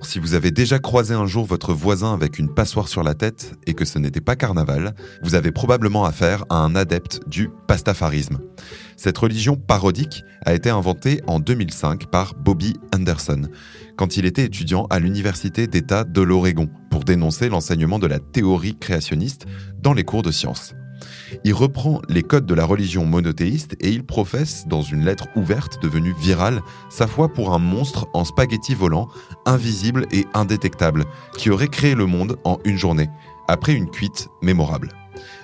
Si vous avez déjà croisé un jour votre voisin avec une passoire sur la tête et que ce n'était pas carnaval, vous avez probablement affaire à un adepte du pastafarisme. Cette religion parodique a été inventée en 2005 par Bobby Anderson, quand il était étudiant à l'Université d'État de l'Oregon, pour dénoncer l'enseignement de la théorie créationniste dans les cours de sciences. Il reprend les codes de la religion monothéiste et il professe, dans une lettre ouverte devenue virale, sa foi pour un monstre en spaghetti volant, invisible et indétectable, qui aurait créé le monde en une journée, après une cuite mémorable.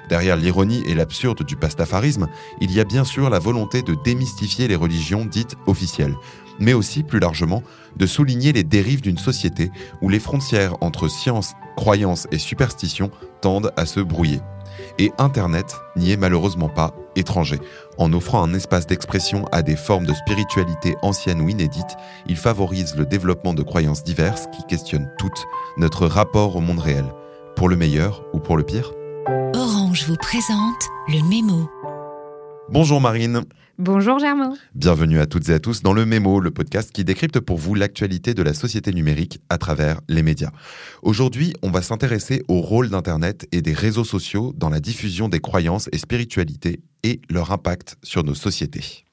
Derrière l'ironie et l'absurde du pastafarisme, il y a bien sûr la volonté de démystifier les religions dites officielles, mais aussi plus largement de souligner les dérives d'une société où les frontières entre science, croyance et superstition tendent à se brouiller. Et Internet n'y est malheureusement pas étranger. En offrant un espace d'expression à des formes de spiritualité anciennes ou inédites, il favorise le développement de croyances diverses qui questionnent toutes notre rapport au monde réel, pour le meilleur ou pour le pire? Orange vous présente le mémo. Bonjour Marine. Bonjour Germain. Bienvenue à toutes et à tous dans le Mémo, le podcast qui décrypte pour vous l'actualité de la société numérique à travers les médias. Aujourd'hui, on va s'intéresser au rôle d'Internet et des réseaux sociaux dans la diffusion des croyances et spiritualités et leur impact sur nos sociétés.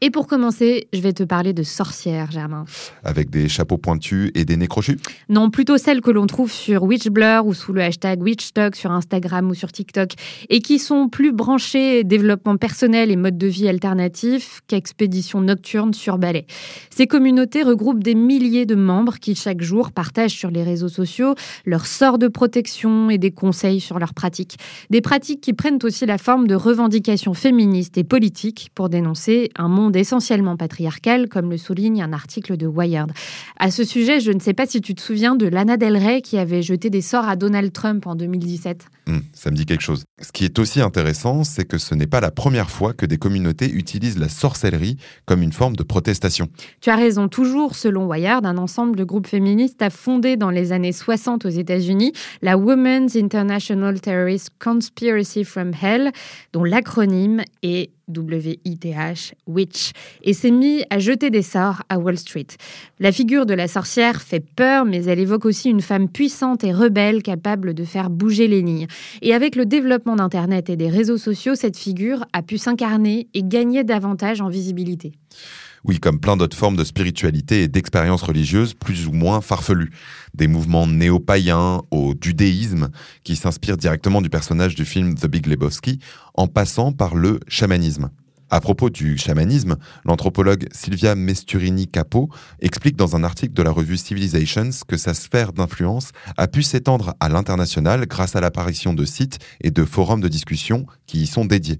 Et pour commencer, je vais te parler de sorcières, Germain. Avec des chapeaux pointus et des nez crochus Non, plutôt celles que l'on trouve sur Witchblur ou sous le hashtag WitchTok sur Instagram ou sur TikTok et qui sont plus branchées développement personnel et mode de vie alternatif qu'expédition nocturne sur balai. Ces communautés regroupent des milliers de membres qui chaque jour partagent sur les réseaux sociaux leurs sorts de protection et des conseils sur leurs pratiques. Des pratiques qui prennent aussi la forme de revendications féministes et politiques pour dénoncer un monde essentiellement patriarcal, comme le souligne un article de Wired. À ce sujet, je ne sais pas si tu te souviens de Lana Del Rey qui avait jeté des sorts à Donald Trump en 2017. Hum, ça me dit quelque chose. Ce qui est aussi intéressant, c'est que ce n'est pas la première fois que des communautés utilisent la sorcellerie comme une forme de protestation. Tu as raison, toujours selon Wired, un ensemble de groupes féministes a fondé dans les années 60 aux États-Unis la Women's International Terrorist Conspiracy from Hell, dont l'acronyme est WITH, Witch, et s'est mis à jeter des sorts à Wall Street. La figure de la sorcière fait peur, mais elle évoque aussi une femme puissante et rebelle capable de faire bouger les lignes. Et avec le développement d'Internet et des réseaux sociaux, cette figure a pu s'incarner et gagner davantage en visibilité. Oui, comme plein d'autres formes de spiritualité et d'expériences religieuses plus ou moins farfelues. Des mouvements néo-païens au dudéisme qui s'inspirent directement du personnage du film The Big Lebowski, en passant par le chamanisme. À propos du chamanisme, l'anthropologue Silvia Mesturini Capo explique dans un article de la revue Civilizations que sa sphère d'influence a pu s'étendre à l'international grâce à l'apparition de sites et de forums de discussion qui y sont dédiés,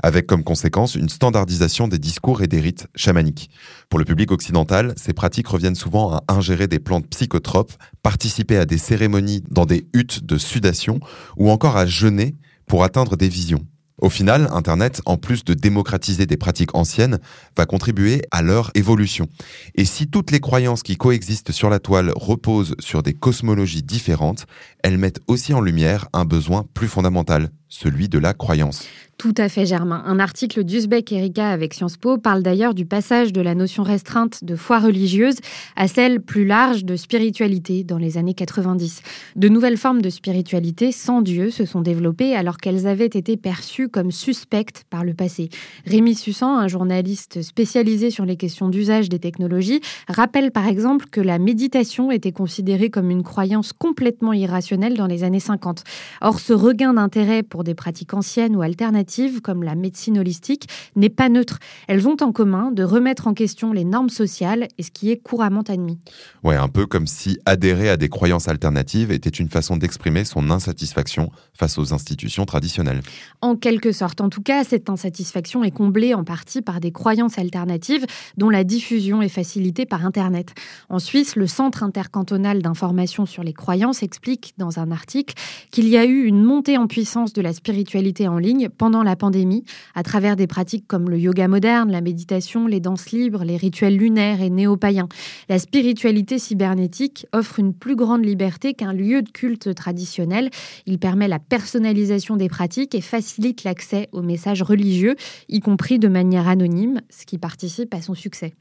avec comme conséquence une standardisation des discours et des rites chamaniques. Pour le public occidental, ces pratiques reviennent souvent à ingérer des plantes psychotropes, participer à des cérémonies dans des huttes de sudation ou encore à jeûner pour atteindre des visions. Au final, Internet, en plus de démocratiser des pratiques anciennes, va contribuer à leur évolution. Et si toutes les croyances qui coexistent sur la toile reposent sur des cosmologies différentes, elles mettent aussi en lumière un besoin plus fondamental, celui de la croyance. Tout à fait, Germain. Un article d'Uzbek Erika avec Sciences Po parle d'ailleurs du passage de la notion restreinte de foi religieuse à celle plus large de spiritualité dans les années 90. De nouvelles formes de spiritualité sans Dieu se sont développées alors qu'elles avaient été perçues comme suspectes par le passé. Rémi Sussan, un journaliste spécialisé sur les questions d'usage des technologies, rappelle par exemple que la méditation était considérée comme une croyance complètement irrationnelle dans les années 50. Or, ce regain d'intérêt pour des pratiques anciennes ou alternatives comme la médecine holistique n'est pas neutre. Elles ont en commun de remettre en question les normes sociales et ce qui est couramment admis. Ouais, un peu comme si adhérer à des croyances alternatives était une façon d'exprimer son insatisfaction face aux institutions traditionnelles. En quelque sorte. En tout cas, cette insatisfaction est comblée en partie par des croyances alternatives dont la diffusion est facilitée par Internet. En Suisse, le Centre intercantonal d'information sur les croyances explique dans un article qu'il y a eu une montée en puissance de la spiritualité en ligne pendant la pandémie, à travers des pratiques comme le yoga moderne, la méditation, les danses libres, les rituels lunaires et néo-païens. La spiritualité cybernétique offre une plus grande liberté qu'un lieu de culte traditionnel. Il permet la personnalisation des pratiques et facilite l'accès aux messages religieux, y compris de manière anonyme, ce qui participe à son succès.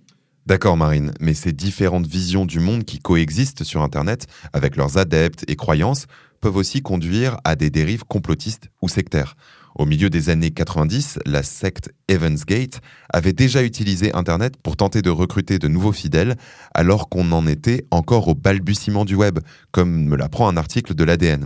D'accord Marine, mais ces différentes visions du monde qui coexistent sur Internet, avec leurs adeptes et croyances, peuvent aussi conduire à des dérives complotistes ou sectaires. Au milieu des années 90, la secte Evansgate avait déjà utilisé Internet pour tenter de recruter de nouveaux fidèles, alors qu'on en était encore au balbutiement du web, comme me l'apprend un article de l'ADN.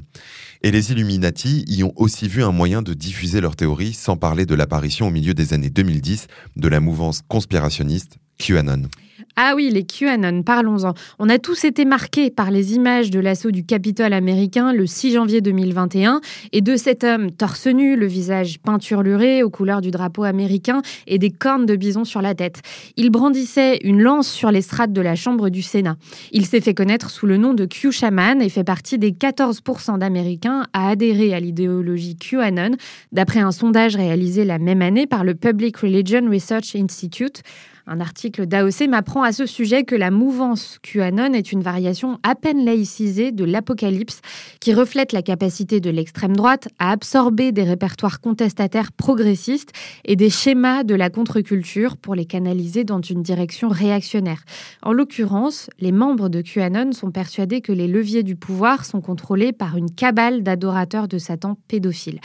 Et les Illuminati y ont aussi vu un moyen de diffuser leurs théories, sans parler de l'apparition au milieu des années 2010 de la mouvance conspirationniste QAnon. Ah oui, les QAnon, parlons-en. On a tous été marqués par les images de l'assaut du Capitole américain le 6 janvier 2021 et de cet homme torse nu, le visage peinturluré aux couleurs du drapeau américain et des cornes de bison sur la tête. Il brandissait une lance sur l'estrade de la Chambre du Sénat. Il s'est fait connaître sous le nom de Q Shaman et fait partie des 14% d'Américains à adhérer à l'idéologie QAnon, d'après un sondage réalisé la même année par le Public Religion Research Institute. Un article d'AOC m'apprend à ce sujet que la mouvance QAnon est une variation à peine laïcisée de l'apocalypse qui reflète la capacité de l'extrême droite à absorber des répertoires contestataires progressistes et des schémas de la contre-culture pour les canaliser dans une direction réactionnaire. En l'occurrence, les membres de QAnon sont persuadés que les leviers du pouvoir sont contrôlés par une cabale d'adorateurs de Satan pédophiles.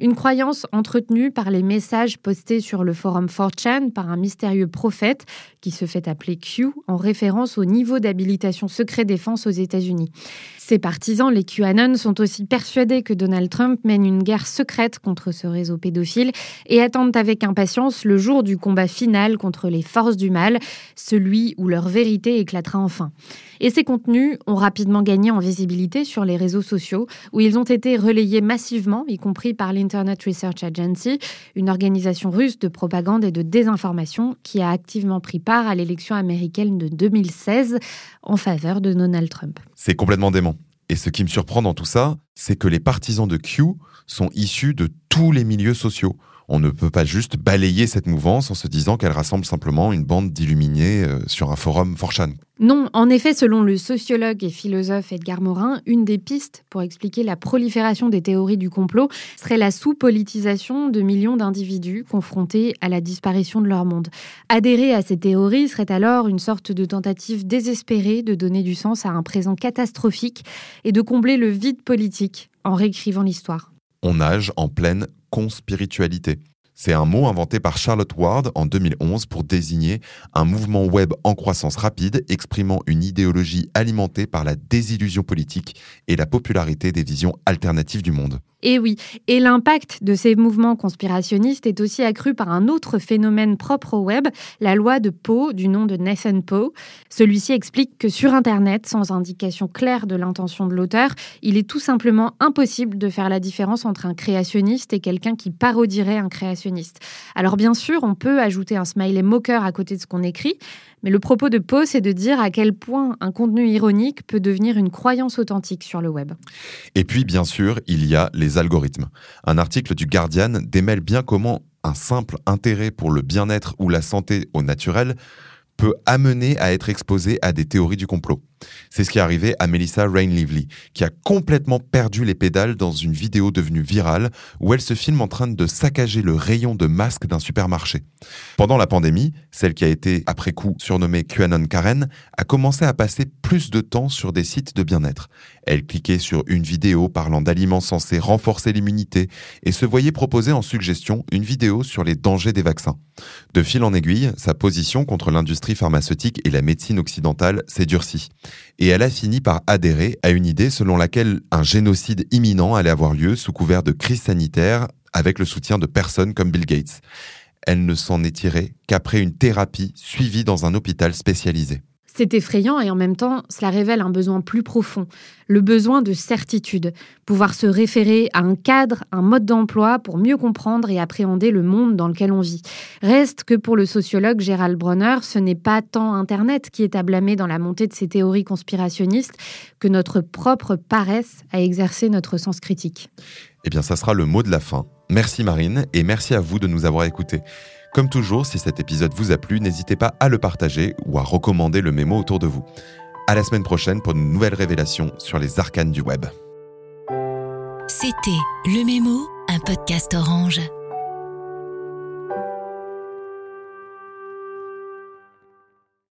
Une croyance entretenue par les messages postés sur le forum 4chan par un mystérieux prophète qui se fait appeler Q en référence au niveau d'habilitation secret défense aux États-Unis. Ses partisans, les QAnon, sont aussi persuadés que Donald Trump mène une guerre secrète contre ce réseau pédophile et attendent avec impatience le jour du combat final contre les forces du mal, celui où leur vérité éclatera enfin. Et ces contenus ont rapidement gagné en visibilité sur les réseaux sociaux, où ils ont été relayés massivement, y compris par l'Internet Research Agency, une organisation russe de propagande et de désinformation qui a activement pris part à l'élection américaine de 2016 en faveur de Donald Trump. C'est complètement dément. Et ce qui me surprend dans tout ça, c'est que les partisans de Q sont issus de tous les milieux sociaux. On ne peut pas juste balayer cette mouvance en se disant qu'elle rassemble simplement une bande d'illuminés euh, sur un forum Forchan. Non, en effet, selon le sociologue et philosophe Edgar Morin, une des pistes pour expliquer la prolifération des théories du complot serait la sous-politisation de millions d'individus confrontés à la disparition de leur monde. Adhérer à ces théories serait alors une sorte de tentative désespérée de donner du sens à un présent catastrophique et de combler le vide politique en réécrivant l'histoire. On nage en pleine conspiritualité. C'est un mot inventé par Charlotte Ward en 2011 pour désigner un mouvement web en croissance rapide exprimant une idéologie alimentée par la désillusion politique et la popularité des visions alternatives du monde. Et oui, et l'impact de ces mouvements conspirationnistes est aussi accru par un autre phénomène propre au web, la loi de Poe du nom de Nathan Poe. Celui-ci explique que sur Internet, sans indication claire de l'intention de l'auteur, il est tout simplement impossible de faire la différence entre un créationniste et quelqu'un qui parodierait un créationniste. Alors bien sûr, on peut ajouter un smiley moqueur à côté de ce qu'on écrit, mais le propos de Poe, c'est de dire à quel point un contenu ironique peut devenir une croyance authentique sur le web. Et puis, bien sûr, il y a les algorithmes. Un article du Guardian démêle bien comment un simple intérêt pour le bien-être ou la santé au naturel peut amener à être exposé à des théories du complot. C'est ce qui est arrivé à Melissa Rain Lively, qui a complètement perdu les pédales dans une vidéo devenue virale où elle se filme en train de saccager le rayon de masques d'un supermarché. Pendant la pandémie, celle qui a été après coup surnommée QAnon Karen a commencé à passer plus de temps sur des sites de bien-être. Elle cliquait sur une vidéo parlant d'aliments censés renforcer l'immunité et se voyait proposer en suggestion une vidéo sur les dangers des vaccins. De fil en aiguille, sa position contre l'industrie pharmaceutique et la médecine occidentale s'est durcie et elle a fini par adhérer à une idée selon laquelle un génocide imminent allait avoir lieu sous couvert de crise sanitaire avec le soutien de personnes comme Bill Gates. Elle ne s'en est tirée qu'après une thérapie suivie dans un hôpital spécialisé. C'est effrayant et en même temps, cela révèle un besoin plus profond, le besoin de certitude, pouvoir se référer à un cadre, un mode d'emploi pour mieux comprendre et appréhender le monde dans lequel on vit. Reste que pour le sociologue Gérald Bronner, ce n'est pas tant Internet qui est à blâmer dans la montée de ces théories conspirationnistes que notre propre paresse à exercer notre sens critique. Eh bien, ça sera le mot de la fin. Merci Marine et merci à vous de nous avoir écoutés. Comme toujours, si cet épisode vous a plu, n'hésitez pas à le partager ou à recommander le mémo autour de vous. À la semaine prochaine pour une nouvelle révélation sur les arcanes du web. C'était Le Mémo, un podcast orange.